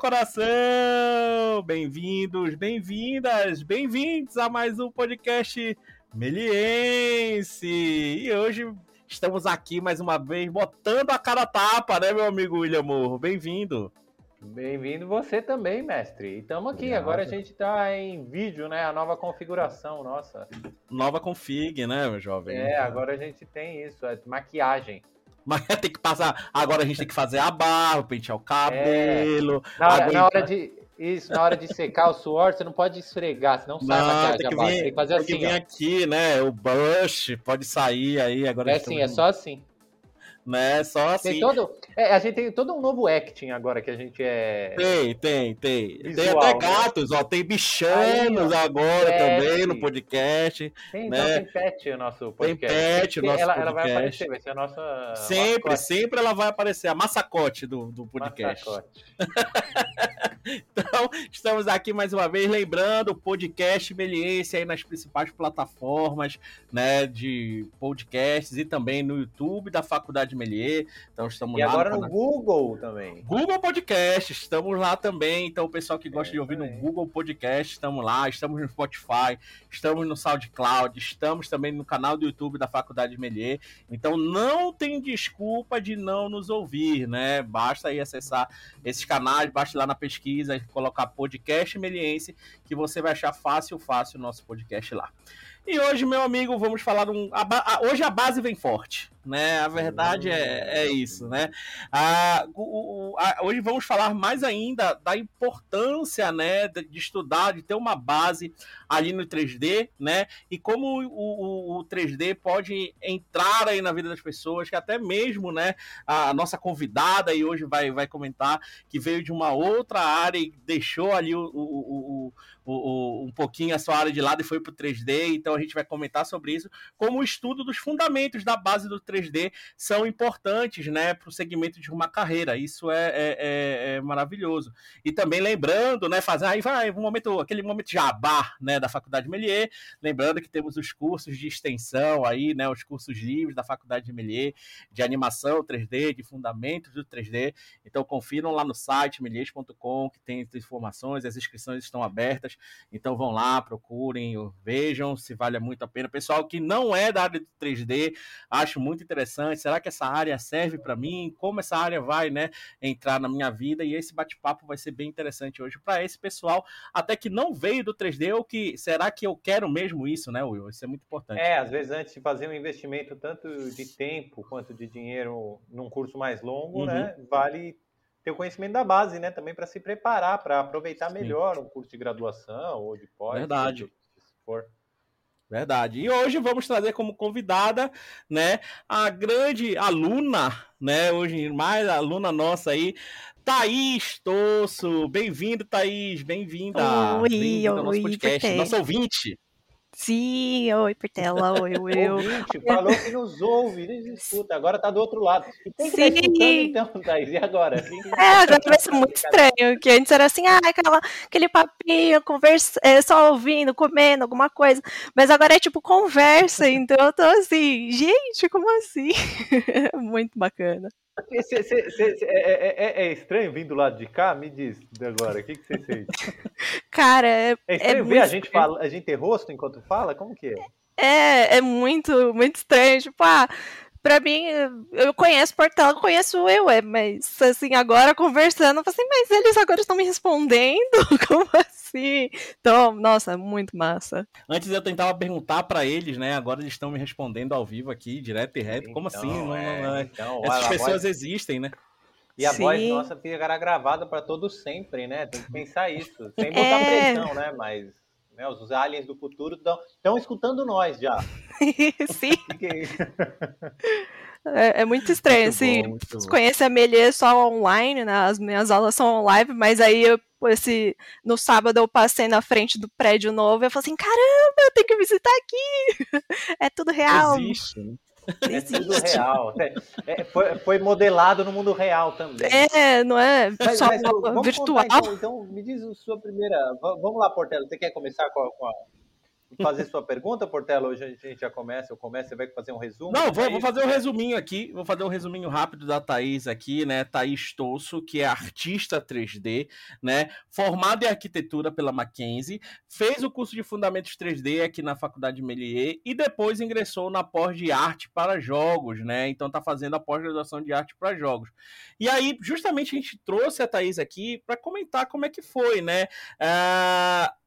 coração! Bem-vindos, bem-vindas, bem-vindos a mais um podcast Meliense! E hoje estamos aqui mais uma vez botando a cara tapa, né, meu amigo William Morro? Bem-vindo! Bem-vindo você também, mestre. Estamos aqui. Obrigado. Agora a gente está em vídeo, né? A nova configuração nossa. Nova config, né, meu jovem? É, agora a gente tem isso, é maquiagem. Mas tem que passar. Agora a gente tem que fazer a barba, pentear o cabelo. É. Na, hora, na, hora, de. Isso, na hora de secar o suor, você não pode esfregar, senão sai não, a maquiagem tem que, vir, tem que fazer assim. Tem que vir aqui, né? O brush pode sair aí. Agora é assim, é só assim né? Só assim. Tem todo, é, a gente tem todo um novo acting agora que a gente é. Tem, tem, tem. Visual, tem até né? gatos, ó. Tem bichanos Aí, agora pet. também no podcast. Tem, então né? tem pet o nosso podcast. Tem pet o nosso ela, podcast. Ela vai aparecer, vai ser a nossa. Sempre, mascote. sempre ela vai aparecer. A massacote do, do podcast. Massacote. então, estamos aqui mais uma vez, lembrando, o podcast Meliense aí nas principais plataformas, né, de podcasts e também no YouTube da Faculdade Melier. Então, estamos e lá. E agora no, no Google também. Google Podcast, estamos lá também. Então, o pessoal que gosta é, de ouvir também. no Google Podcast, estamos lá. Estamos no Spotify, estamos no SoundCloud, estamos também no canal do YouTube da Faculdade Melier. Então, não tem desculpa de não nos ouvir, né? Basta aí acessar esses canais, basta ir lá na pesquisa pesquisa, colocar podcast meliense, que você vai achar fácil, fácil o nosso podcast lá. E hoje, meu amigo, vamos falar um. A, a, hoje a base vem forte né? A verdade é, é isso, né? Ah, o, o, a, hoje vamos falar mais ainda da importância, né, de, estudar, de ter uma base ali no 3D, né? E como o, o, 3D pode entrar aí na vida das pessoas, que até mesmo, né, a nossa convidada e hoje vai, vai comentar que veio de uma outra área e deixou ali o, o, o, um pouquinho a sua área de lado e foi para o 3D, então a gente vai comentar sobre isso, como o estudo dos fundamentos da base do 3D são importantes né, para o segmento de uma carreira. Isso é, é, é, é, maravilhoso. E também lembrando, né, fazer aí vai um momento, aquele momento jabá né, da Faculdade Melier, lembrando que temos os cursos de extensão aí, né, os cursos livres da Faculdade de Melier, de animação 3D, de fundamentos do 3D. Então confiram lá no site meliers.com que tem informações, as inscrições estão abertas. Então vão lá, procurem, vejam se vale muito a pena. Pessoal que não é da área do 3D, acho muito interessante. Será que essa área serve para mim? Como essa área vai, né, entrar na minha vida? E esse bate-papo vai ser bem interessante hoje para esse pessoal, até que não veio do 3D ou que será que eu quero mesmo isso, né, Will? Isso é muito importante. É, às vezes antes de fazer um investimento tanto de tempo quanto de dinheiro num curso mais longo, né, uhum. né, vale ter o conhecimento da base, né? Também para se preparar, para aproveitar melhor um curso de graduação ou de pós. Verdade. Se for. Verdade. E hoje vamos trazer como convidada, né, a grande aluna, né, hoje mais aluna nossa aí, Thaís Tosso. Bem-vindo, Thaís. Bem-vinda. Oi, bem ao nosso podcast. Nosso ouvinte. Sim, oi, Portela, oi, Will. Ouvinte, falou que nos ouve, nos escuta, agora tá do outro lado. Quem Sim. Tá então, Thaís? E agora? É, agora vai ser muito estranho, que antes era assim, ah, aquela, aquele papinho, conversa, é, só ouvindo, comendo alguma coisa, mas agora é tipo conversa, então eu tô assim, gente, como assim? muito bacana. Cê, cê, cê, é, é, é, estranho vir do lado de cá? Me diz agora, o que, que você sente? Cara, é. É estranho é ver a gente, fala, a gente ter rosto enquanto fala? Como que é? É, é muito, muito estranho. Tipo, ah, pra mim, eu conheço Portela, conheço eu, é, mas assim, agora conversando, eu falei assim, mas eles agora estão me respondendo? Como assim? Então, nossa, muito massa. Antes eu tentava perguntar para eles, né? Agora eles estão me respondendo ao vivo aqui, direto e reto. Como assim? Então, é, não, é, então, Essas pessoas voz... existem, né? E a Sim. voz nossa fica gravada para todo sempre, né? Tem que pensar isso. Sem botar é... pressão, né? Mas né, os aliens do futuro estão escutando nós já. Sim. É, é, muito estranho, muito assim, bom, muito conheço a Melier só online, né, as minhas aulas são online, mas aí eu, esse, no sábado eu passei na frente do prédio novo e eu falei assim, caramba, eu tenho que visitar aqui, é tudo real. Existe, né? Tudo real. É, é, foi, foi, modelado no mundo real também. É, não é mas, só mas, virtual. Contar, então, então, me diz a sua primeira. Vamos lá, Portela, você quer começar com a, com a fazer sua pergunta, Portela? Hoje a gente já começa, eu começo, você vai fazer um resumo? Não, vou, vou fazer um resuminho aqui, vou fazer um resuminho rápido da Thaís aqui, né? Thaís Tosso, que é artista 3D, né? Formada em arquitetura pela Mackenzie, fez o curso de Fundamentos 3D aqui na Faculdade Melier e depois ingressou na pós de arte para jogos, né? Então tá fazendo a pós-graduação de arte para jogos. E aí, justamente, a gente trouxe a Thaís aqui para comentar como é que foi, né? Uh,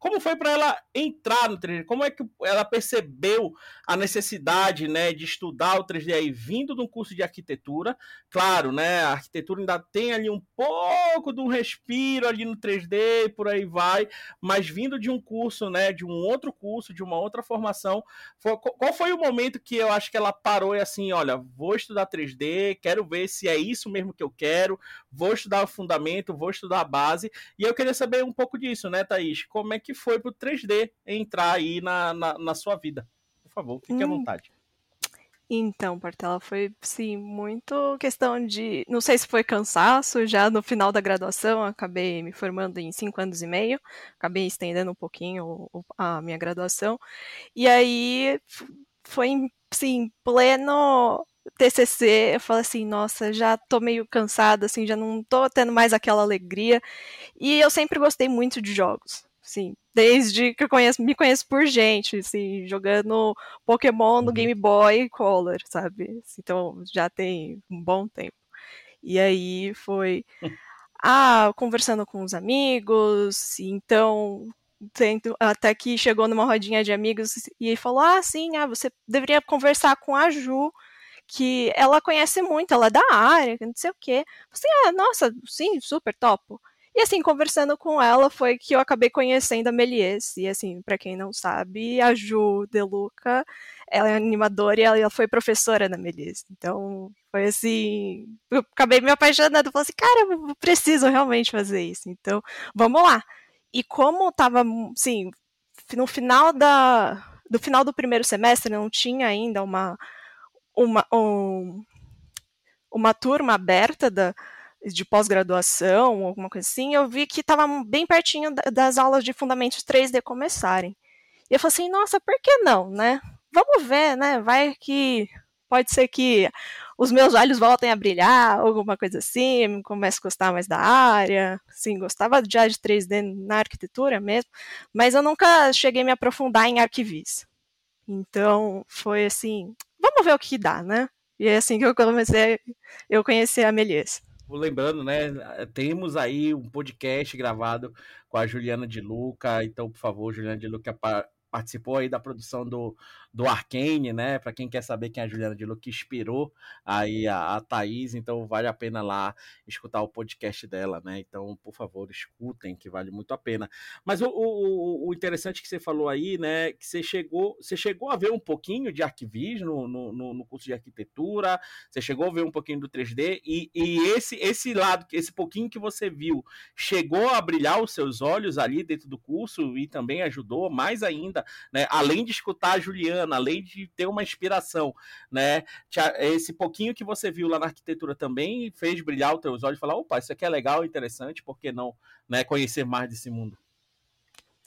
como foi para ela entrar no 3D? Como é que ela percebeu a necessidade, né, de estudar o 3D aí vindo de um curso de arquitetura? Claro, né, a arquitetura ainda tem ali um pouco de um respiro ali no 3D e por aí vai, mas vindo de um curso, né, de um outro curso, de uma outra formação, foi, qual foi o momento que eu acho que ela parou e assim, olha, vou estudar 3D, quero ver se é isso mesmo que eu quero, vou estudar o fundamento, vou estudar a base, e eu queria saber um pouco disso, né, Thaís? Como é que que foi pro 3D entrar aí na, na, na sua vida. Por favor, fique hum. à vontade. Então, Portela, foi sim muito questão de. Não sei se foi cansaço, já no final da graduação, acabei me formando em cinco anos e meio, acabei estendendo um pouquinho a minha graduação. E aí foi sim, pleno TCC, eu falei assim, nossa, já tô meio cansada, assim, já não tô tendo mais aquela alegria. E eu sempre gostei muito de jogos assim, desde que eu conheço, me conheço por gente, assim, jogando Pokémon no uhum. Game Boy Color, sabe? Então já tem um bom tempo. E aí foi ah, conversando com os amigos, então tento, até que chegou numa rodinha de amigos e falou: "Ah, sim, ah, você deveria conversar com a Ju, que ela conhece muito, ela é da área, não sei o quê". Assim, ah, nossa, sim, super topo. E assim, conversando com ela foi que eu acabei conhecendo a Melies. E assim, para quem não sabe, a Ju De Luca, ela é animadora e ela foi professora na Melies. Então, foi assim, eu acabei me apaixonando, falei assim, cara, eu preciso realmente fazer isso. Então, vamos lá. E como tava, assim, no final da do final do primeiro semestre não tinha ainda uma uma um, uma turma aberta da de pós-graduação, alguma coisa assim, eu vi que estava bem pertinho das aulas de fundamentos 3D começarem. E eu falei assim, nossa, por que não, né? Vamos ver, né? Vai que pode ser que os meus olhos voltem a brilhar, alguma coisa assim, comece a gostar mais da área. Sim, gostava já de 3D na arquitetura mesmo, mas eu nunca cheguei a me aprofundar em arquivis. Então, foi assim, vamos ver o que dá, né? E é assim que eu comecei, eu conheci a Melies lembrando, né? Temos aí um podcast gravado com a Juliana de Luca. Então, por favor, Juliana de Luca, participou aí da produção do, do Arcane, né? Para quem quer saber quem é a Juliana de Luca, que inspirou aí a, a Thaís, então vale a pena lá escutar o podcast dela, né? Então, por favor, escutem, que vale muito a pena. Mas o, o, o interessante que você falou aí, né? Que você chegou, você chegou a ver um pouquinho de arquivis no, no, no curso de arquitetura, você chegou a ver um pouquinho do 3D, e, e esse, esse lado, esse pouquinho que você viu, chegou a brilhar os seus olhos ali dentro do curso e também ajudou mais ainda né? Além de escutar a Juliana, além de ter uma inspiração, né? Esse pouquinho que você viu lá na arquitetura também fez brilhar os teus olhos e falar, opa, isso aqui é legal, interessante, por que não, né? Conhecer mais desse mundo.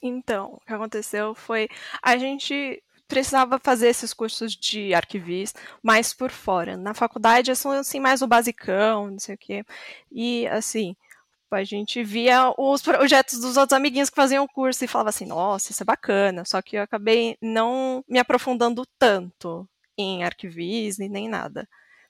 Então, o que aconteceu foi a gente precisava fazer esses cursos de arquivista mais por fora. Na faculdade é assim mais o basicão, não sei o quê. E assim, a gente via os projetos dos outros amiguinhos que faziam o curso e falava assim, nossa, isso é bacana. Só que eu acabei não me aprofundando tanto em arquivismo nem nada.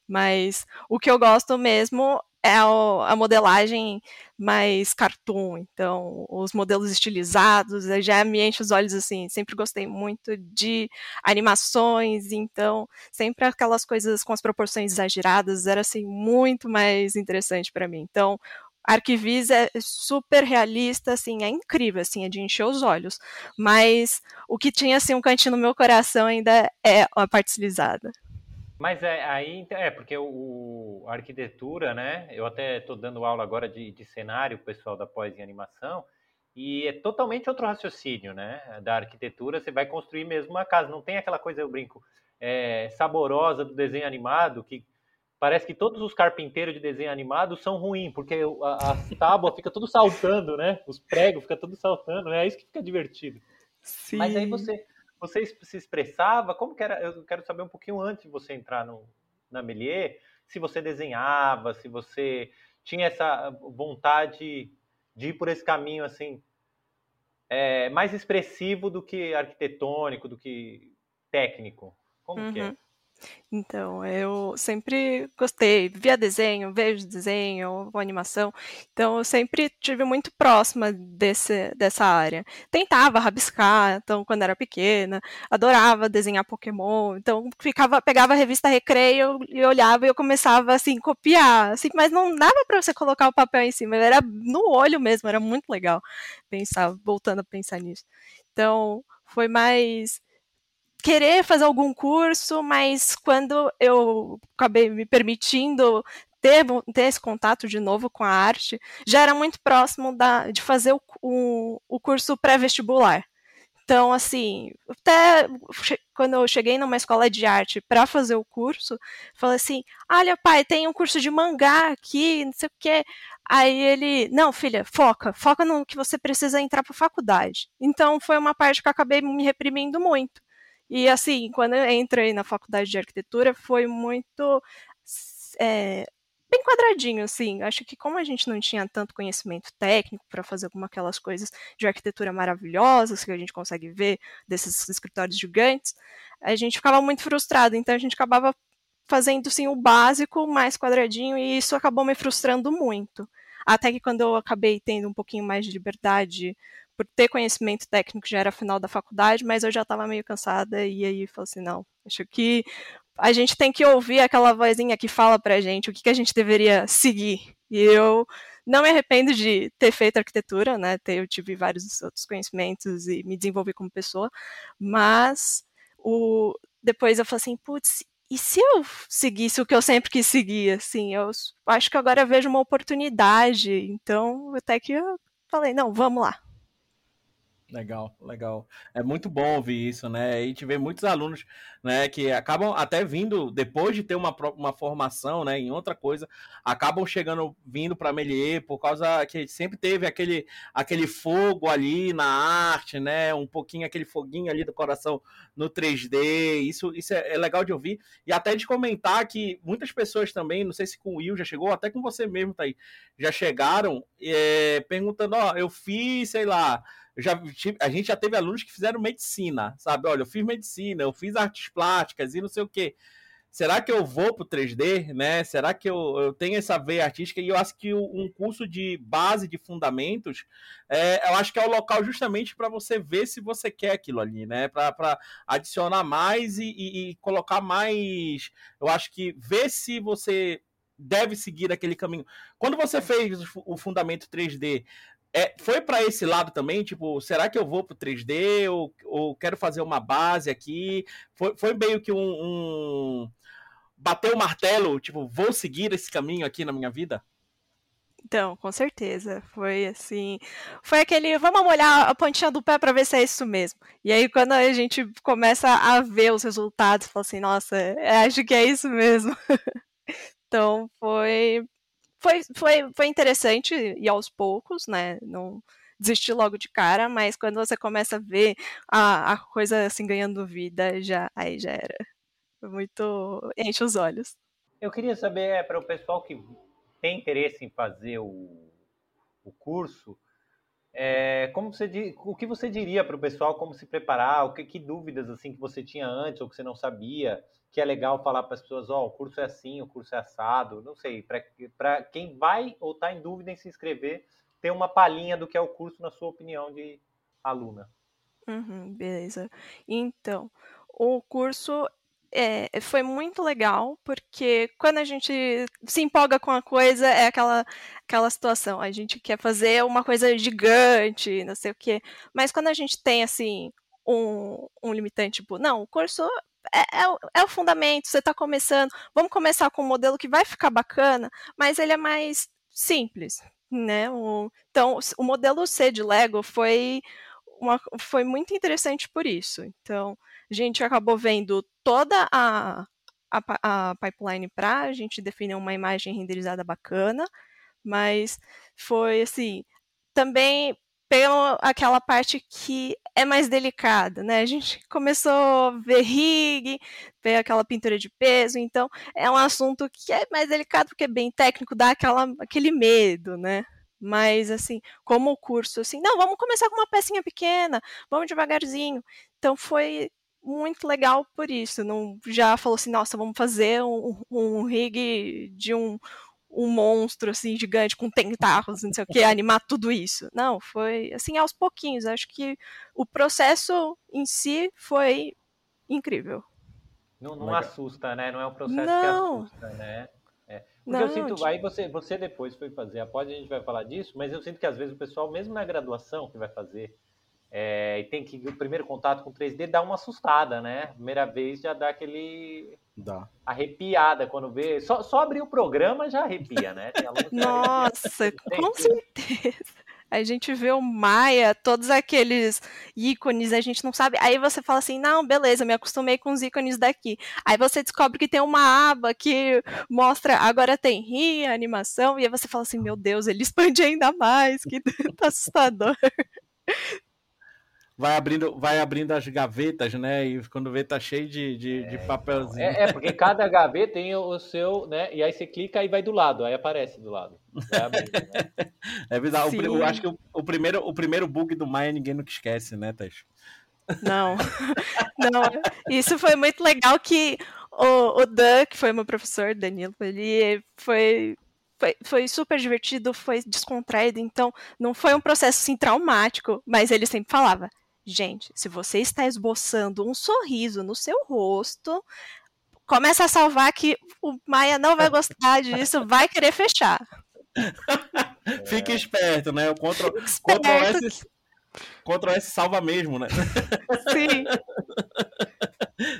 Mas o que eu gosto mesmo é a modelagem mais cartoon, então os modelos estilizados, já me enche os olhos assim, sempre gostei muito de animações, então sempre aquelas coisas com as proporções exageradas era assim muito mais interessante para mim. Então, Arquivis é super realista, assim, é incrível, assim, é de encher os olhos. Mas o que tinha, assim, um cantinho no meu coração ainda é a parte estilizada. Mas é aí, é, porque o a arquitetura, né, eu até estou dando aula agora de, de cenário, pessoal da pós em animação, e é totalmente outro raciocínio, né, da arquitetura, você vai construir mesmo uma casa, não tem aquela coisa, eu brinco, é, saborosa do desenho animado, que parece que todos os carpinteiros de desenho animado são ruins, porque a, a tábua fica tudo saltando, né? Os pregos ficam tudo saltando, é isso que fica divertido. Sim. Mas aí você, você se expressava, como que era? Eu quero saber um pouquinho antes de você entrar no, na Melier, se você desenhava, se você tinha essa vontade de ir por esse caminho assim é, mais expressivo do que arquitetônico, do que técnico. Como uhum. que é? Então, eu sempre gostei, via desenho, vejo desenho, animação, então eu sempre tive muito próxima desse, dessa área. Tentava rabiscar, então, quando era pequena, adorava desenhar Pokémon, então ficava, pegava a revista Recreio e olhava e eu começava, assim, copiar, assim, mas não dava para você colocar o papel em cima, era no olho mesmo, era muito legal pensar, voltando a pensar nisso. Então, foi mais querer fazer algum curso, mas quando eu acabei me permitindo ter, ter esse contato de novo com a arte, já era muito próximo da, de fazer o, o, o curso pré-vestibular. Então, assim, até quando eu cheguei numa escola de arte para fazer o curso, falei assim: olha, pai, tem um curso de mangá aqui, não sei o quê. Aí ele, não, filha, foca, foca no que você precisa entrar para faculdade. Então, foi uma parte que eu acabei me reprimindo muito. E assim, quando eu entrei na faculdade de arquitetura, foi muito é, bem quadradinho, assim. Acho que como a gente não tinha tanto conhecimento técnico para fazer alguma aquelas coisas de arquitetura maravilhosas que a gente consegue ver desses escritórios gigantes, a gente ficava muito frustrado. Então a gente acabava fazendo sim o básico mais quadradinho e isso acabou me frustrando muito. Até que quando eu acabei tendo um pouquinho mais de liberdade por ter conhecimento técnico já era final da faculdade, mas eu já estava meio cansada e aí falei assim, não, acho que a gente tem que ouvir aquela vozinha que fala pra gente o que, que a gente deveria seguir. E eu não me arrependo de ter feito arquitetura, né? Eu tive vários outros conhecimentos e me desenvolvi como pessoa, mas o depois eu falei assim, putz, e se eu seguisse o que eu sempre quis seguir, assim, eu acho que agora eu vejo uma oportunidade, então até que eu falei, não, vamos lá. Legal, legal. É muito bom ouvir isso, né? E gente vê muitos alunos, né, que acabam até vindo depois de ter uma, uma formação, né, em outra coisa, acabam chegando vindo para Melier por causa que sempre teve aquele aquele fogo ali na arte, né, um pouquinho aquele foguinho ali do coração no 3D. Isso isso é, é legal de ouvir e até de comentar que muitas pessoas também, não sei se com o Will já chegou, até com você mesmo tá aí, já chegaram é, perguntando, ó, eu fiz, sei lá, já a gente já teve alunos que fizeram medicina, sabe? Olha, eu fiz medicina, eu fiz artes plásticas e não sei o quê. Será que eu vou para o 3D, né? Será que eu, eu, tenho essa veia artística? E eu acho que um curso de base de fundamentos, é, eu acho que é o local justamente para você ver se você quer aquilo ali, né? Para adicionar mais e, e, e colocar mais. Eu acho que ver se você deve seguir aquele caminho. Quando você fez o fundamento 3D, é, foi para esse lado também, tipo, será que eu vou pro 3D ou, ou quero fazer uma base aqui? Foi, foi meio que um, um bater o martelo, tipo, vou seguir esse caminho aqui na minha vida? Então, com certeza. Foi assim. Foi aquele. Vamos molhar a pontinha do pé para ver se é isso mesmo. E aí, quando a gente começa a ver os resultados, fala assim: nossa, acho que é isso mesmo. então, foi foi, foi, foi interessante e aos poucos, né? Não desistir logo de cara, mas quando você começa a ver a, a coisa assim ganhando vida, já aí já era. Muito. enche os olhos. Eu queria saber, é, para o pessoal que tem interesse em fazer o, o curso, é, como você, o que você diria para o pessoal como se preparar? O que, que, dúvidas assim que você tinha antes ou que você não sabia? Que é legal falar para as pessoas, ó, oh, o curso é assim, o curso é assado. Não sei, para quem vai ou está em dúvida em se inscrever, ter uma palhinha do que é o curso na sua opinião de aluna. Uhum, beleza. Então, o curso é, foi muito legal, porque quando a gente se empolga com a coisa, é aquela, aquela situação. A gente quer fazer uma coisa gigante, não sei o quê. Mas quando a gente tem, assim, um, um limitante, tipo, não, o curso é, é, é, o fundamento, você está começando, vamos começar com um modelo que vai ficar bacana, mas ele é mais simples, né? O, então, o modelo C de Lego foi, uma, foi muito interessante por isso. Então, a gente acabou vendo toda a, a, a pipeline para a gente definir uma imagem renderizada bacana, mas foi assim, também tem aquela parte que é mais delicada, né? A gente começou a ver rig, ver aquela pintura de peso, então é um assunto que é mais delicado porque é bem técnico, dá aquela, aquele medo, né? Mas assim, como o curso, assim, não, vamos começar com uma pecinha pequena, vamos devagarzinho. Então foi muito legal por isso. Não já falou assim, nossa, vamos fazer um, um rig de um, um monstro assim gigante com tentáculos, não sei o que, animar tudo isso. Não, foi assim aos pouquinhos. Acho que o processo em si foi incrível. Não, não assusta, né? Não é um processo não. que assusta, né? É. Porque não, eu sinto, de... aí você, você depois foi fazer, após a gente vai falar disso, mas eu sinto que às vezes o pessoal, mesmo na graduação que vai fazer, é, e tem que o primeiro contato com 3D dá uma assustada, né? Primeira vez já dá aquele dá. arrepiada quando vê. Só, só abrir o programa já arrepia, né? Nossa, com certeza. A gente vê o Maia, todos aqueles ícones, a gente não sabe. Aí você fala assim: não, beleza, me acostumei com os ícones daqui. Aí você descobre que tem uma aba que mostra, agora tem ri, animação, e aí você fala assim: meu Deus, ele expande ainda mais, que tá assustador vai abrindo, vai abrindo as gavetas, né? E quando vê tá cheio de, de, é, de papelzinho. É, é, porque cada gaveta tem o seu, né? E aí você clica e vai do lado, aí aparece do lado. Abrindo, né? É verdade. O, eu acho que o, o, primeiro, o primeiro bug do Maia ninguém nunca esquece, né, Tess? Não, não. Isso foi muito legal que o, o Dan, que foi meu professor, Danilo, ele foi foi, foi, super divertido, foi descontraído, então não foi um processo assim traumático, mas ele sempre falava: Gente, se você está esboçando um sorriso no seu rosto, começa a salvar que o Maia não vai gostar disso, vai querer fechar. Fique esperto, né? O Ctrl, Ctrl S, Ctrl S salva mesmo, né? Sim.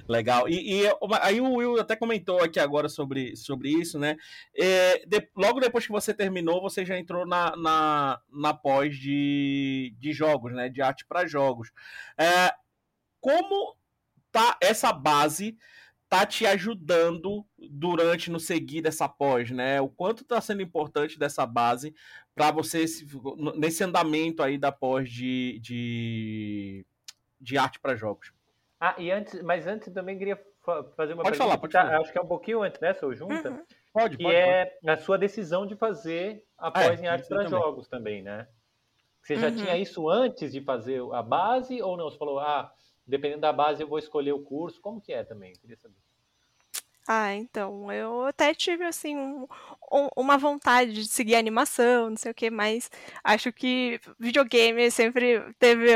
Legal. E, e, aí o Will até comentou aqui agora sobre, sobre isso, né? É, de, logo depois que você terminou, você já entrou na, na, na pós de, de jogos, né? De arte para jogos. É, como tá essa base tá te ajudando durante no seguir dessa pós, né? O quanto está sendo importante dessa base para você nesse andamento aí da pós de, de, de arte para jogos. Ah, e antes, mas antes também queria fazer uma pode falar, pode tá, falar. Acho que é um pouquinho antes, né, seu Junta? Uhum. Pode, que pode, é pode. a sua decisão de fazer após é, em arte para jogos também, né? Você já uhum. tinha isso antes de fazer a base ou não? Você falou, ah, dependendo da base eu vou escolher o curso. Como que é também? queria saber. Ah, então, eu até tive, assim, um, um, uma vontade de seguir animação, não sei o que, mas acho que videogame sempre teve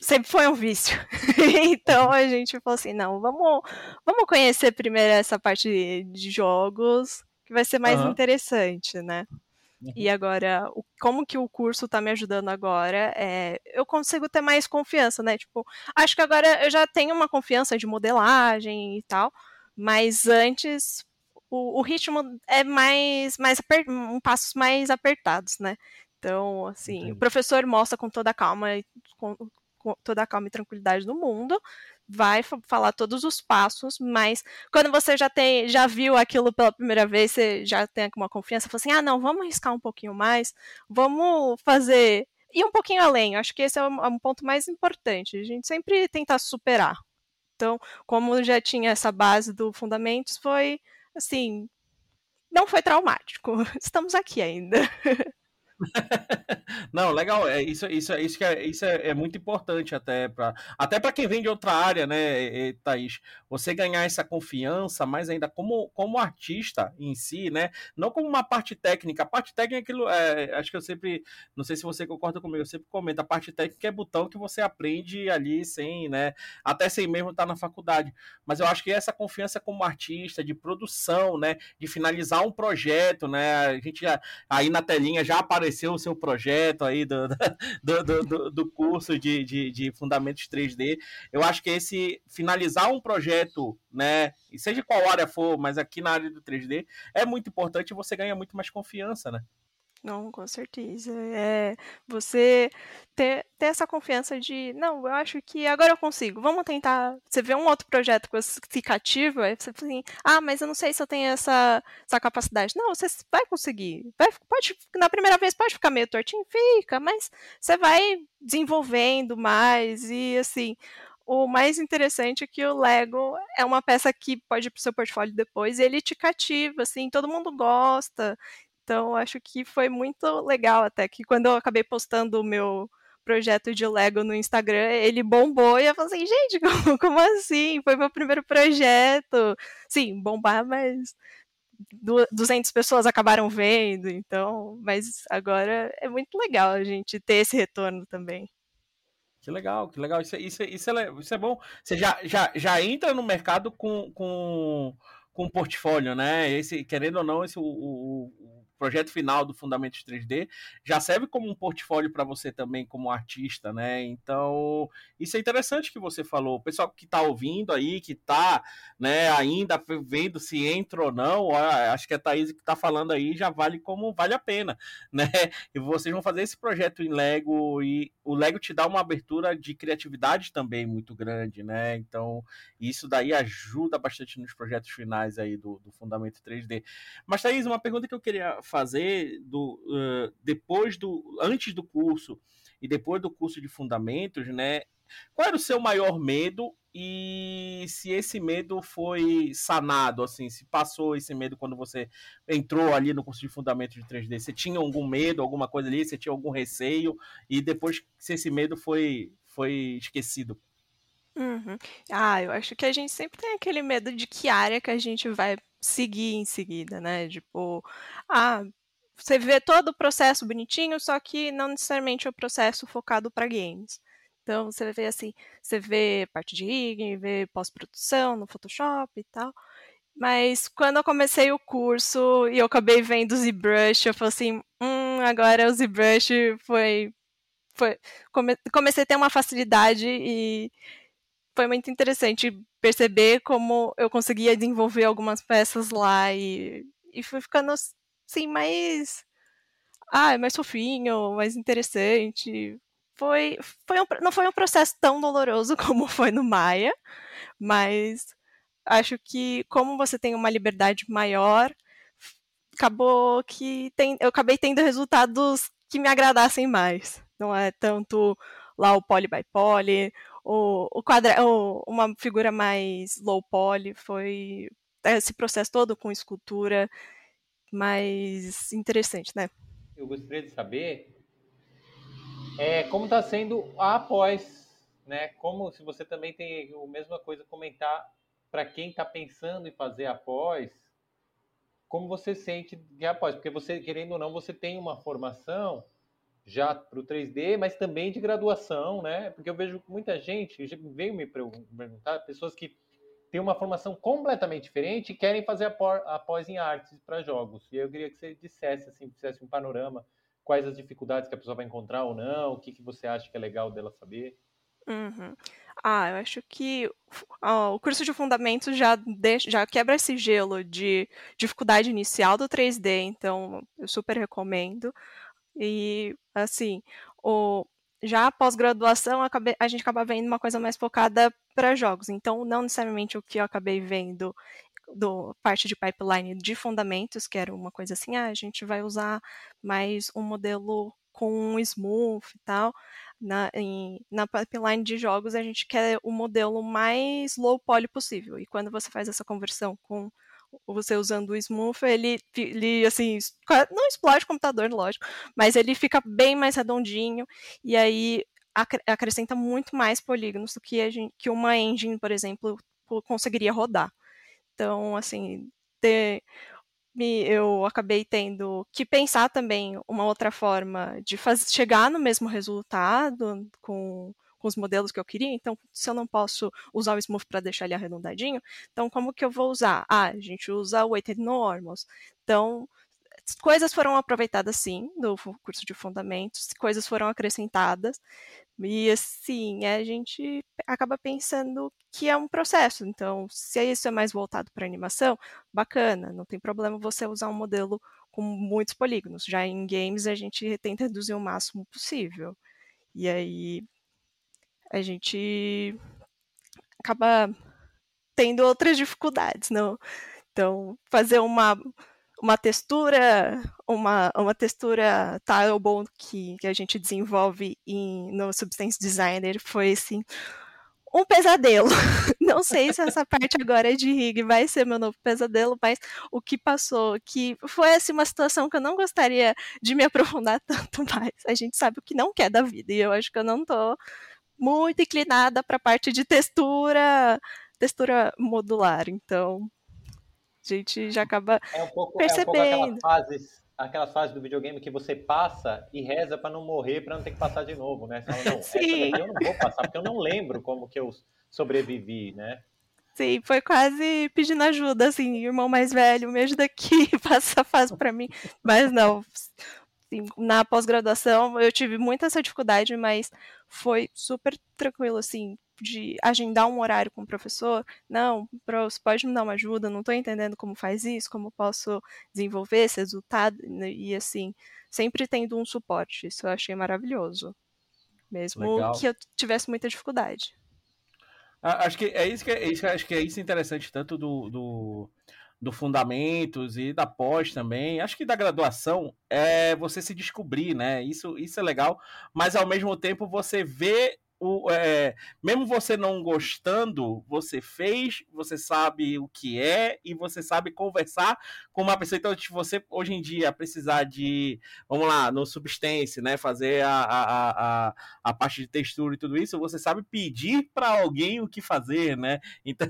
sempre foi um vício. então a gente falou assim, não, vamos, vamos conhecer primeiro essa parte de jogos, que vai ser mais uhum. interessante, né? Uhum. E agora, o, como que o curso está me ajudando agora, é, eu consigo ter mais confiança, né? Tipo, acho que agora eu já tenho uma confiança de modelagem e tal, mas antes o, o ritmo é mais, mais um passos mais apertados, né? Então, assim, Entendi. o professor mostra com toda a calma, com toda a calma e tranquilidade do mundo, vai falar todos os passos, mas quando você já tem, já viu aquilo pela primeira vez, você já tem uma confiança, fala assim, ah, não, vamos arriscar um pouquinho mais, vamos fazer ir um pouquinho além. Acho que esse é é um ponto mais importante. A gente sempre tentar superar. Então, como já tinha essa base do fundamentos, foi assim, não foi traumático. Estamos aqui ainda. Não, legal. É, isso, isso, isso, é, isso é, é muito importante até para até para quem vem de outra área, né, Thaís? Você ganhar essa confiança, mas ainda como, como artista em si, né? Não como uma parte técnica. A parte técnica é aquilo. É, acho que eu sempre. Não sei se você concorda comigo, eu sempre comento. A parte técnica é botão que você aprende ali sem, né? Até sem mesmo estar na faculdade. Mas eu acho que essa confiança como artista, de produção, né? De finalizar um projeto, né? A gente já, aí na telinha já apareceu apareceu o seu projeto aí do, do, do, do curso de, de, de, Fundamentos 3D. Eu acho que esse finalizar um projeto, né, seja qual área for, mas aqui na área do 3D, é muito importante e você ganha muito mais confiança, né? Não, com certeza. É você ter, ter essa confiança de, não, eu acho que agora eu consigo, vamos tentar. Você vê um outro projeto que você se cativa, aí você fala assim, ah, mas eu não sei se eu tenho essa, essa capacidade. Não, você vai conseguir. Vai, pode, na primeira vez pode ficar meio tortinho, fica, mas você vai desenvolvendo mais e assim. O mais interessante é que o Lego é uma peça que pode ir pro seu portfólio depois e ele te cativa, assim, todo mundo gosta. Então, acho que foi muito legal até que quando eu acabei postando o meu projeto de Lego no Instagram, ele bombou e eu falei assim, gente, como, como assim? Foi meu primeiro projeto. Sim, bombar, mas 200 pessoas acabaram vendo, então, mas agora é muito legal a gente ter esse retorno também. Que legal, que legal. Isso, é, isso, é, isso, é, isso é bom. Você já, já, já entra no mercado com, com, com um portfólio, né? Esse, querendo ou não, esse, o, o projeto final do Fundamentos 3D já serve como um portfólio para você também como artista, né? Então, isso é interessante que você falou. O pessoal que está ouvindo aí, que está né, ainda vendo se entra ou não, acho que a Thaís que está falando aí já vale como vale a pena, né? E vocês vão fazer esse projeto em Lego e o Lego te dá uma abertura de criatividade também muito grande, né? Então, isso daí ajuda bastante nos projetos finais aí do, do Fundamento 3D. Mas, Thaís, uma pergunta que eu queria fazer do, uh, depois do. antes do curso e depois do curso de fundamentos, né? Qual era o seu maior medo e se esse medo foi sanado, assim, se passou esse medo quando você entrou ali no curso de fundamentos de 3D? Você tinha algum medo, alguma coisa ali? Você tinha algum receio? E depois se esse medo foi, foi esquecido? Uhum. Ah, eu acho que a gente sempre tem aquele medo de que área que a gente vai seguir em seguida, né? Tipo, ah, você vê todo o processo bonitinho, só que não necessariamente é o processo focado para games. Então você vê assim, você vê parte de rigging, vê pós-produção no Photoshop e tal. Mas quando eu comecei o curso e eu acabei vendo o ZBrush, eu falei assim, hum, agora o ZBrush foi, foi come, comecei a ter uma facilidade e foi muito interessante perceber como eu conseguia desenvolver algumas peças lá e, e fui ficando assim mais ah, mais fofinho, mais interessante. Foi, foi um, não foi um processo tão doloroso como foi no Maia, mas acho que como você tem uma liberdade maior, acabou que tem, eu acabei tendo resultados que me agradassem mais. Não é tanto lá o poly by poly o, o quadra, o, uma figura mais low poly, foi esse processo todo com escultura mais interessante, né? Eu gostaria de saber é, como está sendo a após, né? Como se você também tem a mesma coisa comentar para quem está pensando em fazer após, como você sente de após, porque você querendo ou não você tem uma formação já para o 3D, mas também de graduação, né? Porque eu vejo muita gente veio me perguntar, pessoas que têm uma formação completamente diferente e querem fazer a pós em artes para jogos. E eu queria que você dissesse, assim, fizesse um panorama, quais as dificuldades que a pessoa vai encontrar ou não, o que, que você acha que é legal dela saber. Uhum. Ah, eu acho que ó, o curso de fundamentos já, já quebra esse gelo de dificuldade inicial do 3D, então eu super recomendo. E, assim, o, já pós-graduação, a gente acaba vendo uma coisa mais focada para jogos. Então, não necessariamente o que eu acabei vendo do parte de pipeline de fundamentos, que era uma coisa assim, ah, a gente vai usar mais um modelo com um smooth e tal. Na, em, na pipeline de jogos, a gente quer o modelo mais low poly possível. E quando você faz essa conversão com você usando o Smooth, ele, ele assim, não explode o computador, lógico, mas ele fica bem mais redondinho e aí acrescenta muito mais polígonos do que, gente, que uma engine, por exemplo, conseguiria rodar. Então, assim, ter, eu acabei tendo que pensar também uma outra forma de chegar no mesmo resultado com com os modelos que eu queria, então se eu não posso usar o Smooth para deixar ele arredondadinho, então como que eu vou usar? Ah, a gente usa o Weighted Normals. Então, coisas foram aproveitadas sim do curso de fundamentos, coisas foram acrescentadas, e assim, a gente acaba pensando que é um processo. Então, se isso é mais voltado para animação, bacana, não tem problema você usar um modelo com muitos polígonos. Já em games a gente tenta reduzir o máximo possível. E aí a gente acaba tendo outras dificuldades, não? Então, fazer uma uma textura, uma, uma textura Tilebone que, que a gente desenvolve em, no Substance Designer foi assim um pesadelo. Não sei se essa parte agora de rig vai ser meu novo pesadelo, mas o que passou, que foi assim uma situação que eu não gostaria de me aprofundar tanto mais. A gente sabe o que não quer da vida e eu acho que eu não tô muito inclinada para a parte de textura, textura modular. Então, a gente já acaba é um pouco, percebendo. É um pouco aquelas fases, aquelas fases do videogame que você passa e reza para não morrer, para não ter que passar de novo, né? Você fala, não, Sim. eu não vou passar, porque eu não lembro como que eu sobrevivi, né? Sim, foi quase pedindo ajuda, assim, irmão mais velho, me ajuda aqui, passa a fase para mim. Mas não, na pós-graduação eu tive muita essa dificuldade, mas foi super tranquilo, assim, de agendar um horário com o professor. Não, você pode me dar uma ajuda, não estou entendendo como faz isso, como posso desenvolver esse resultado, né, e assim, sempre tendo um suporte. Isso eu achei maravilhoso. Mesmo Legal. que eu tivesse muita dificuldade. Acho que é isso que é, isso, acho que é isso interessante, tanto do, do, do fundamentos e da pós também. Acho que da graduação é você se descobrir, né? Isso, isso é legal, mas ao mesmo tempo você vê o, é, mesmo você não gostando, você fez, você sabe o que é e você sabe conversar com uma pessoa. Então, se você hoje em dia precisar de, vamos lá, no Substance, né, fazer a, a, a, a parte de textura e tudo isso, você sabe pedir para alguém o que fazer, né? Então,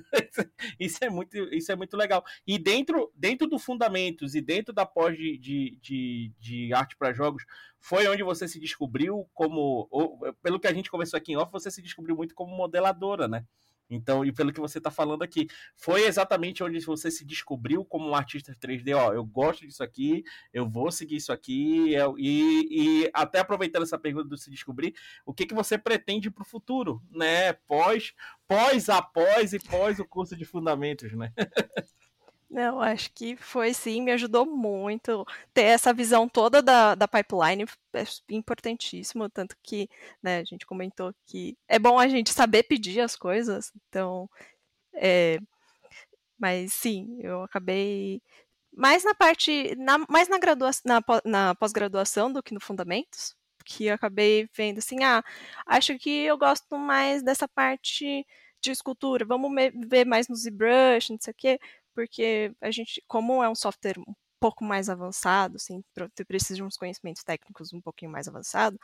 isso é muito, isso é muito legal. E dentro, dentro do fundamentos e dentro da pós de, de, de, de arte para jogos, foi onde você se descobriu como, ou, pelo que a gente conversou aqui em off, você se descobriu muito como modeladora, né? Então, e pelo que você está falando aqui, foi exatamente onde você se descobriu como um artista 3D. Ó, eu gosto disso aqui, eu vou seguir isso aqui. Eu, e, e, até aproveitando essa pergunta do se descobrir, o que, que você pretende para o futuro, né? Pós, pós, após e pós o curso de fundamentos, né? Não, acho que foi sim, me ajudou muito. Ter essa visão toda da, da pipeline é importantíssimo, tanto que né, a gente comentou que é bom a gente saber pedir as coisas, então. É, mas sim, eu acabei mais na parte. Na, mais na, graduação, na, na pós-graduação do que no Fundamentos, que acabei vendo assim, ah, acho que eu gosto mais dessa parte de escultura, vamos ver mais no ZBrush, não sei o quê porque a gente, como é um software um pouco mais avançado, assim, precisa de uns conhecimentos técnicos um pouquinho mais avançado,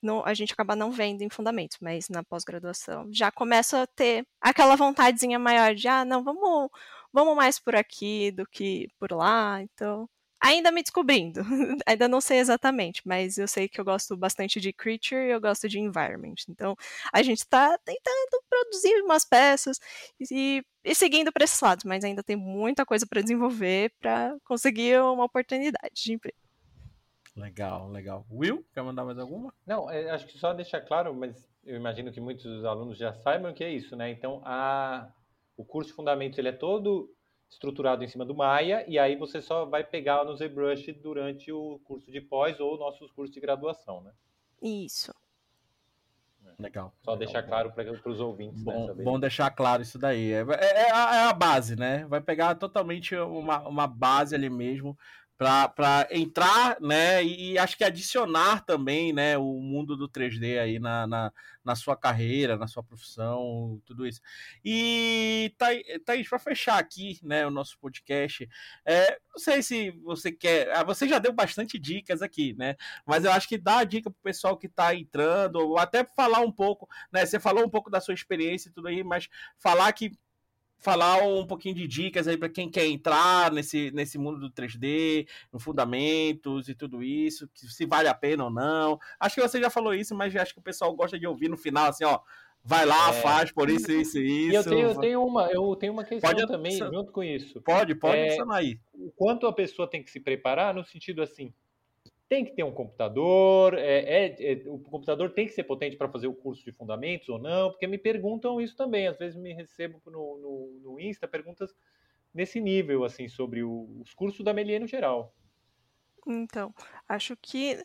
não, a gente acaba não vendo em fundamentos, mas na pós-graduação já começa a ter aquela vontadezinha maior de, ah, não, vamos, vamos mais por aqui do que por lá, então ainda me descobrindo. ainda não sei exatamente, mas eu sei que eu gosto bastante de creature e eu gosto de environment. Então, a gente está tentando produzir umas peças e, e seguindo para esses lados, mas ainda tem muita coisa para desenvolver para conseguir uma oportunidade de emprego. Legal, legal. Will, quer mandar mais alguma? Não, é, acho que só deixar claro, mas eu imagino que muitos dos alunos já saibam que é isso, né? Então, a, o curso de Fundamentos ele é todo estruturado em cima do Maya, e aí você só vai pegar no ZBrush durante o curso de pós ou nossos cursos de graduação, né? Isso. É. Legal. Só legal, deixar claro para os ouvintes. Bom, né, bom deixar claro isso daí. É, é, é, a, é, a, base, né? Vai pegar totalmente uma, uma base ali mesmo para entrar, né, e, acho que adicionar também, né, o mundo do 3D aí na, na, na sua carreira, na sua profissão, tudo isso. E, Thaís, para fechar aqui, né, o nosso podcast, é, não sei se você quer, ah, você já deu bastante dicas aqui, né, mas eu acho que dá a dica pro pessoal que está entrando, ou até falar um pouco, né, você falou um pouco da sua experiência e tudo aí, mas falar que falar um pouquinho de dicas aí para quem quer entrar nesse, nesse mundo do 3D, no fundamentos e tudo isso, se vale a pena ou não. Acho que você já falou isso, mas acho que o pessoal gosta de ouvir no final, assim, ó, vai lá, é. faz por isso, isso e isso. Eu tenho, eu tenho, uma, eu tenho uma questão pode, também junto com isso. Pode, pode é, aí. O quanto a pessoa tem que se preparar no sentido assim, tem que ter um computador, é, é, é o computador tem que ser potente para fazer o curso de fundamentos ou não, porque me perguntam isso também. Às vezes me recebo no, no, no Insta perguntas nesse nível, assim, sobre o, os cursos da Melier no geral. Então, acho que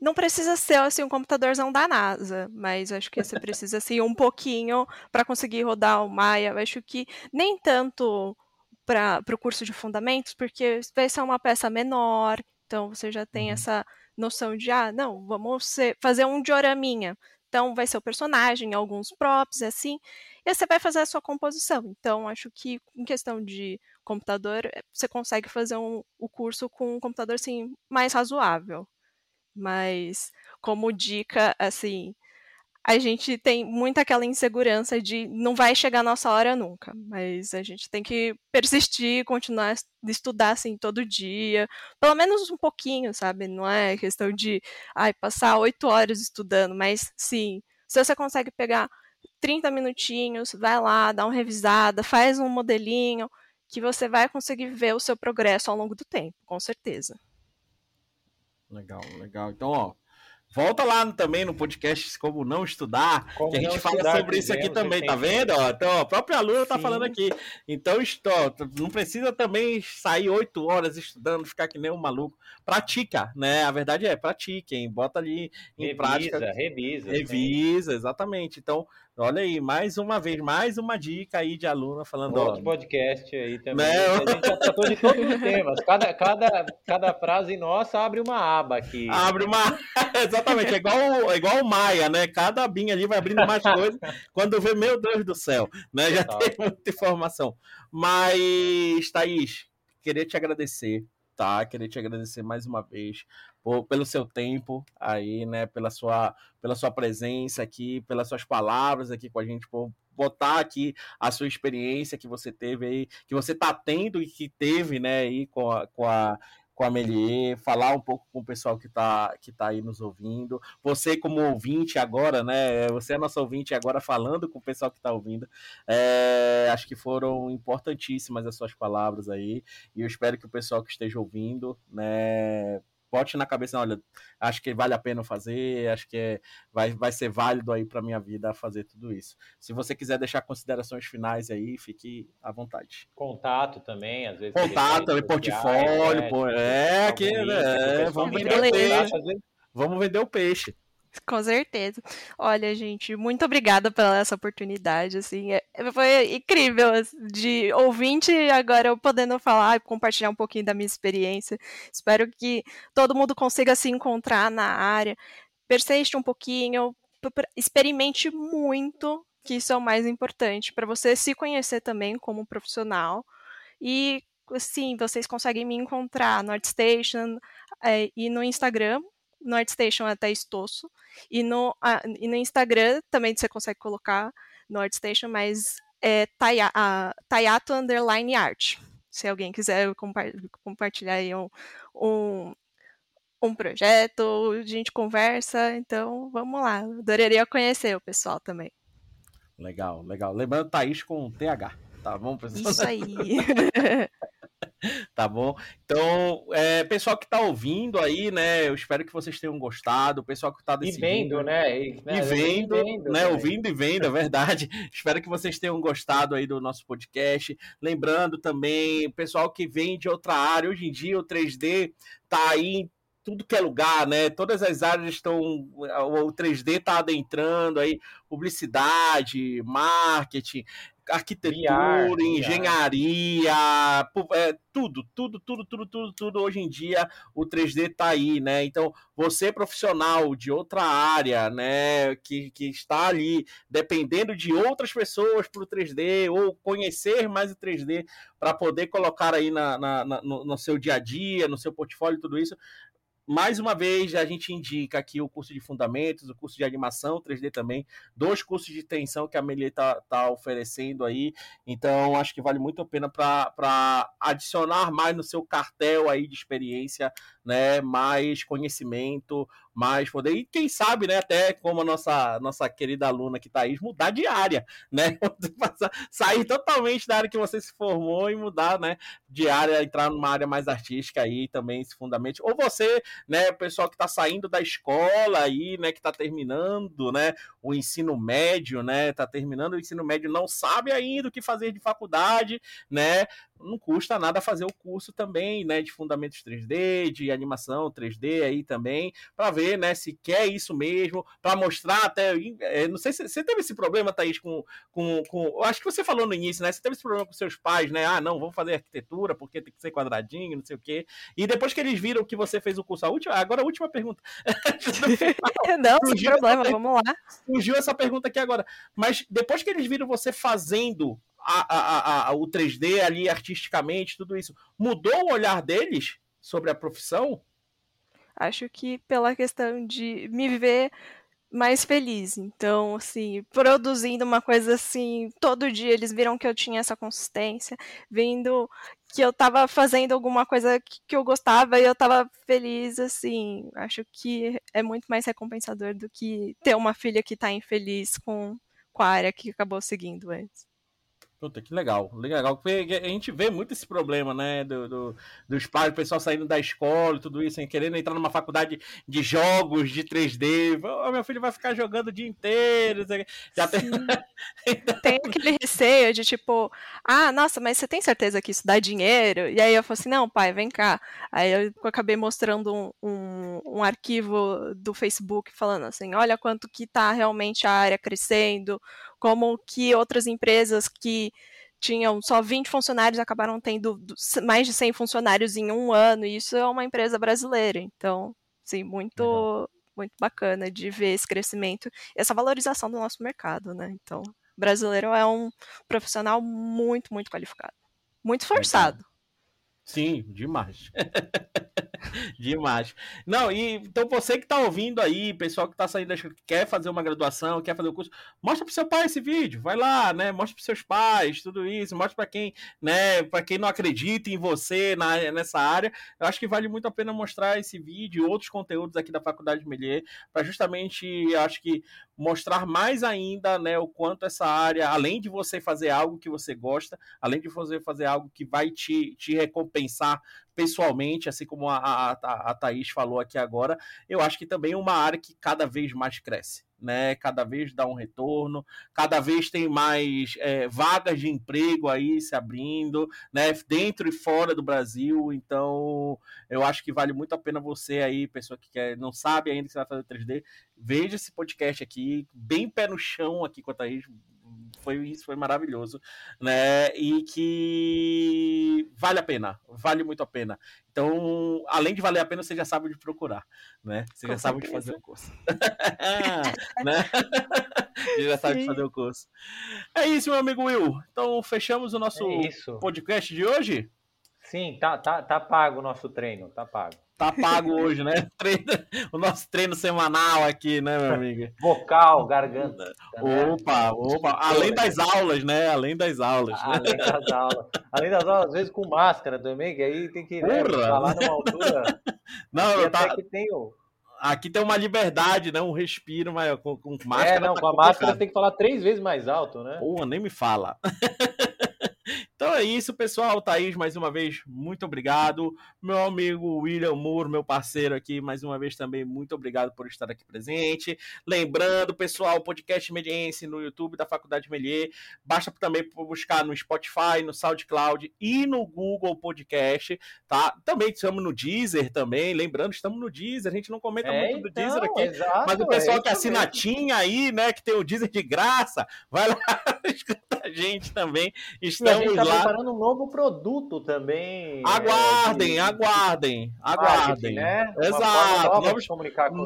não precisa ser assim um computadorzão da NASA, mas acho que você precisa assim um pouquinho para conseguir rodar o Maya. Acho que nem tanto para o curso de fundamentos, porque vai ser uma peça menor, então você já tem uhum. essa noção de ah, não, vamos ser, fazer um dioraminha. Então vai ser o personagem, alguns props assim, e você vai fazer a sua composição. Então acho que em questão de computador, você consegue fazer um, o curso com um computador assim mais razoável. Mas, como dica, assim, a gente tem muita aquela insegurança de não vai chegar a nossa hora nunca, mas a gente tem que persistir, continuar a estudar assim todo dia, pelo menos um pouquinho, sabe? Não é questão de ai, passar oito horas estudando, mas sim, se você consegue pegar 30 minutinhos, vai lá, dá uma revisada, faz um modelinho, que você vai conseguir ver o seu progresso ao longo do tempo, com certeza. Legal, legal. Então, ó, volta lá também no podcast Como Não Estudar, como que a gente fala sobre isso aqui também, tá vendo? Ó, então, a própria aluna tá falando aqui. Então, estou, não precisa também sair oito horas estudando, ficar que nem um maluco. Pratica, né? A verdade é, pratiquem, bota ali em revisa, prática. Revisa, revisa. Sim. exatamente. Então, Olha aí, mais uma vez, mais uma dica aí de aluna falando. Outro ó, podcast aí também. Né? A gente já tratou de todos os temas. Cada, cada, cada frase nossa abre uma aba aqui. Abre uma. Exatamente, é igual, é igual o Maia, né? Cada abinha ali vai abrindo mais coisas. Quando vê, meu Deus do céu, né? Já tem muita informação. Mas, Thaís, queria te agradecer tá? Queria te agradecer mais uma vez por, pelo seu tempo aí, né? Pela sua, pela sua presença aqui, pelas suas palavras aqui com a gente, por botar aqui a sua experiência que você teve aí, que você tá tendo e que teve, né, aí com a, com a com a Melier, falar um pouco com o pessoal que está que tá aí nos ouvindo. Você, como ouvinte agora, né? Você é nosso ouvinte agora falando com o pessoal que está ouvindo. É, acho que foram importantíssimas as suas palavras aí. E eu espero que o pessoal que esteja ouvindo, né? Bote na cabeça, olha, acho que vale a pena fazer, acho que é, vai, vai ser válido aí para minha vida fazer tudo isso. Se você quiser deixar considerações finais aí, fique à vontade. Contato também, às vezes. Contato, portfólio, pô, é, aqui, é, vamos vender o peixe. Vamos vender o peixe. Com certeza. Olha, gente, muito obrigada pela essa oportunidade, assim, é, foi incrível assim, de ouvinte agora eu podendo falar e compartilhar um pouquinho da minha experiência. Espero que todo mundo consiga se encontrar na área, persiste um pouquinho, experimente muito, que isso é o mais importante para você se conhecer também como profissional e assim, vocês conseguem me encontrar no ArtStation é, e no Instagram no ArtStation até Estosso. E no, e no Instagram também você consegue colocar no ArtStation, mas é taia, Tayato Underline Art. Se alguém quiser compartilhar aí um, um, um projeto, a gente conversa, então vamos lá. Adoraria conhecer o pessoal também. Legal, legal. Lembrando, Thaís com TH, tá bom, pessoal? Isso aí. tá bom? Então, é, pessoal que tá ouvindo aí, né? Eu espero que vocês tenham gostado. O pessoal que tá decidindo. E vendo, né? E, né? e vendo, vendo, né? Ouvindo e vendo, é verdade. espero que vocês tenham gostado aí do nosso podcast. Lembrando também, pessoal que vem de outra área, hoje em dia o 3D tá aí tudo que é lugar, né? Todas as áreas estão. O 3D está adentrando aí, publicidade, marketing arquitetura, VR, engenharia, é, tudo, tudo, tudo, tudo, tudo, tudo. Hoje em dia o 3D está aí, né? Então, você profissional de outra área, né, que, que está ali dependendo de outras pessoas para o 3D ou conhecer mais o 3D para poder colocar aí na, na, na no, no, seu dia a dia, no seu portfólio, tudo isso, mais uma vez, a gente indica aqui o curso de fundamentos, o curso de animação 3D também, dois cursos de tensão que a Melie está tá oferecendo aí. Então, acho que vale muito a pena para adicionar mais no seu cartel aí de experiência, né? Mais conhecimento, mais poder. E quem sabe, né? Até como a nossa, nossa querida aluna aqui, Thaís, mudar de área, né? Sair totalmente da área que você se formou e mudar, né? De área, entrar numa área mais artística aí também, se fundamente. Ou você, né? Pessoal que está saindo da escola aí, né? Que está terminando, né? O ensino médio, né? Está terminando o ensino médio, não sabe ainda o que fazer de faculdade, né? Não custa nada fazer o curso também, né, de fundamentos 3D, de animação 3D aí também, para ver, né, se quer isso mesmo, para mostrar até, é, não sei se você teve esse problema, Thaís, com, com, com, acho que você falou no início, né, você teve esse problema com seus pais, né, ah, não, vamos fazer arquitetura porque tem que ser quadradinho, não sei o quê, e depois que eles viram que você fez o curso, a última, agora a última pergunta. não, sem problema, vamos lá. Surgiu essa pergunta aqui agora, mas depois que eles viram você fazendo a, a, a, o 3D ali artisticamente, tudo isso, mudou o olhar deles sobre a profissão? Acho que pela questão de me ver mais feliz. Então, assim, produzindo uma coisa assim, todo dia eles viram que eu tinha essa consistência, vendo que eu tava fazendo alguma coisa que eu gostava e eu tava feliz, assim. Acho que é muito mais recompensador do que ter uma filha que tá infeliz com, com a área que acabou seguindo antes. Puta, que legal, legal. Porque a gente vê muito esse problema, né? Do, do, dos pais, o pessoal saindo da escola e tudo isso, hein, querendo entrar numa faculdade de jogos, de 3D. Oh, meu filho vai ficar jogando o dia inteiro. Já tem... tem aquele receio de tipo, ah, nossa, mas você tem certeza que isso dá dinheiro? E aí eu falei assim, não, pai, vem cá. Aí eu acabei mostrando um, um, um arquivo do Facebook falando assim, olha quanto que tá realmente a área crescendo, como que outras empresas que tinham só 20 funcionários acabaram tendo mais de 100 funcionários em um ano, e isso é uma empresa brasileira, então, sim, muito, muito bacana de ver esse crescimento, essa valorização do nosso mercado, né, então, brasileiro é um profissional muito, muito qualificado, muito esforçado. Sim, demais. demais. Não, e então você que está ouvindo aí, pessoal que está saindo, quer fazer uma graduação, quer fazer o curso, mostra para seu pai esse vídeo, vai lá, né? Mostra para seus pais, tudo isso, mostra para quem, né, para quem não acredita em você na, nessa área. Eu acho que vale muito a pena mostrar esse vídeo e outros conteúdos aqui da Faculdade Melier, para justamente, acho que mostrar mais ainda, né, o quanto essa área, além de você fazer algo que você gosta, além de você fazer algo que vai te, te recompensar pessoalmente, assim como a, a, a Thaís falou aqui agora, eu acho que também é uma área que cada vez mais cresce. Né, cada vez dá um retorno, cada vez tem mais é, vagas de emprego aí se abrindo, né, dentro e fora do Brasil. Então, eu acho que vale muito a pena você aí, pessoa que quer, não sabe ainda que você vai fazer 3D, veja esse podcast aqui, bem pé no chão aqui com a Thaís, foi isso foi maravilhoso, né? E que vale a pena, vale muito a pena. Então, além de valer a pena, você já sabe onde procurar, né? Você Com já sabe onde fazer o curso. né? você já sabe onde fazer o curso. É isso, meu amigo Will. Então, fechamos o nosso é podcast de hoje? Sim, tá, tá, tá pago o nosso treino, tá pago. Tá pago hoje, né? o nosso treino semanal aqui, né, meu amigo? Vocal, garganta. Né? Opa, opa. Além das aulas, né? Além das aulas. Além das aulas. Além das aulas, às vezes com máscara também, que aí tem que né, falar numa altura. Não, eu tá... que tem o... Aqui tem uma liberdade, né? Um respiro mas com, com máscara. É, não, tá com a máscara tem que falar três vezes mais alto, né? Pô, nem me fala. Então é isso, pessoal. Thaís, mais uma vez, muito obrigado. Meu amigo William Moore, meu parceiro aqui, mais uma vez também, muito obrigado por estar aqui presente. Lembrando, pessoal, o podcast Mediense no YouTube da Faculdade Melier. Basta também buscar no Spotify, no SoundCloud e no Google Podcast, tá? Também estamos no Deezer também. Lembrando, estamos no Deezer. A gente não comenta é, muito do então, Deezer aqui. Exato, mas o pessoal é que assina tinha aí, né, que tem o Deezer de graça, vai lá escutar a gente também. Estamos lá preparando um novo produto também. É, aguardem, de... aguardem, aguardem. Né? Exato. Novos,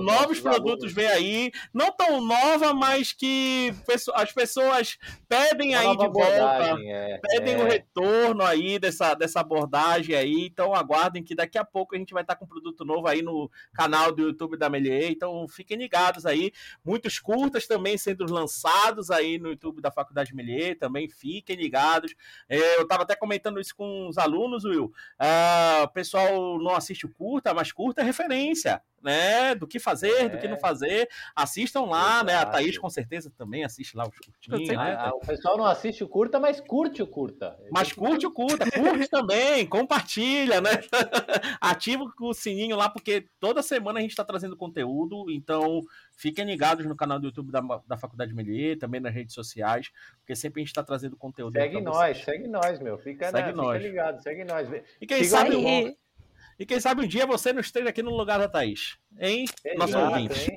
novos produtos vêm aí. Não tão nova, mas que as pessoas pedem Uma aí de volta. É, pedem é. o retorno aí dessa, dessa abordagem aí. Então aguardem que daqui a pouco a gente vai estar com um produto novo aí no canal do YouTube da Melier. Então fiquem ligados aí. Muitos curtas também sendo lançados aí no YouTube da Faculdade Melier. Também fiquem ligados. É, eu estava até comentando isso com os alunos, Will. Uh, o pessoal não assiste o curta, mas curta é referência. Né? Do que fazer, é. do que não é. fazer. Assistam lá, Exato. né? A Thaís com certeza também assiste lá os curtinhos. Né? Ah, o pessoal não assiste o curta, mas curte o curta. Mas curte o curta, curte também, compartilha, né? Ativa o sininho lá, porque toda semana a gente está trazendo conteúdo, então fiquem ligados no canal do YouTube da, da Faculdade Melier, também nas redes sociais, porque sempre a gente está trazendo conteúdo. Segue nós, segue nós, meu. Fica, segue na, nós. fica ligado, segue nós. E quem Siga sabe. E quem sabe um dia você não esteja aqui no lugar da Thaís. Hein? Nosso ouvinte.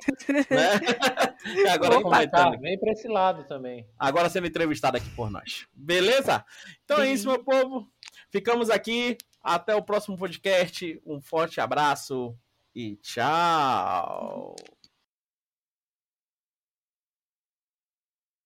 Né? agora comentando. Vem para esse lado também. Agora sendo entrevistado aqui por nós. Beleza? Então Sim. é isso, meu povo. Ficamos aqui. Até o próximo podcast. Um forte abraço e tchau.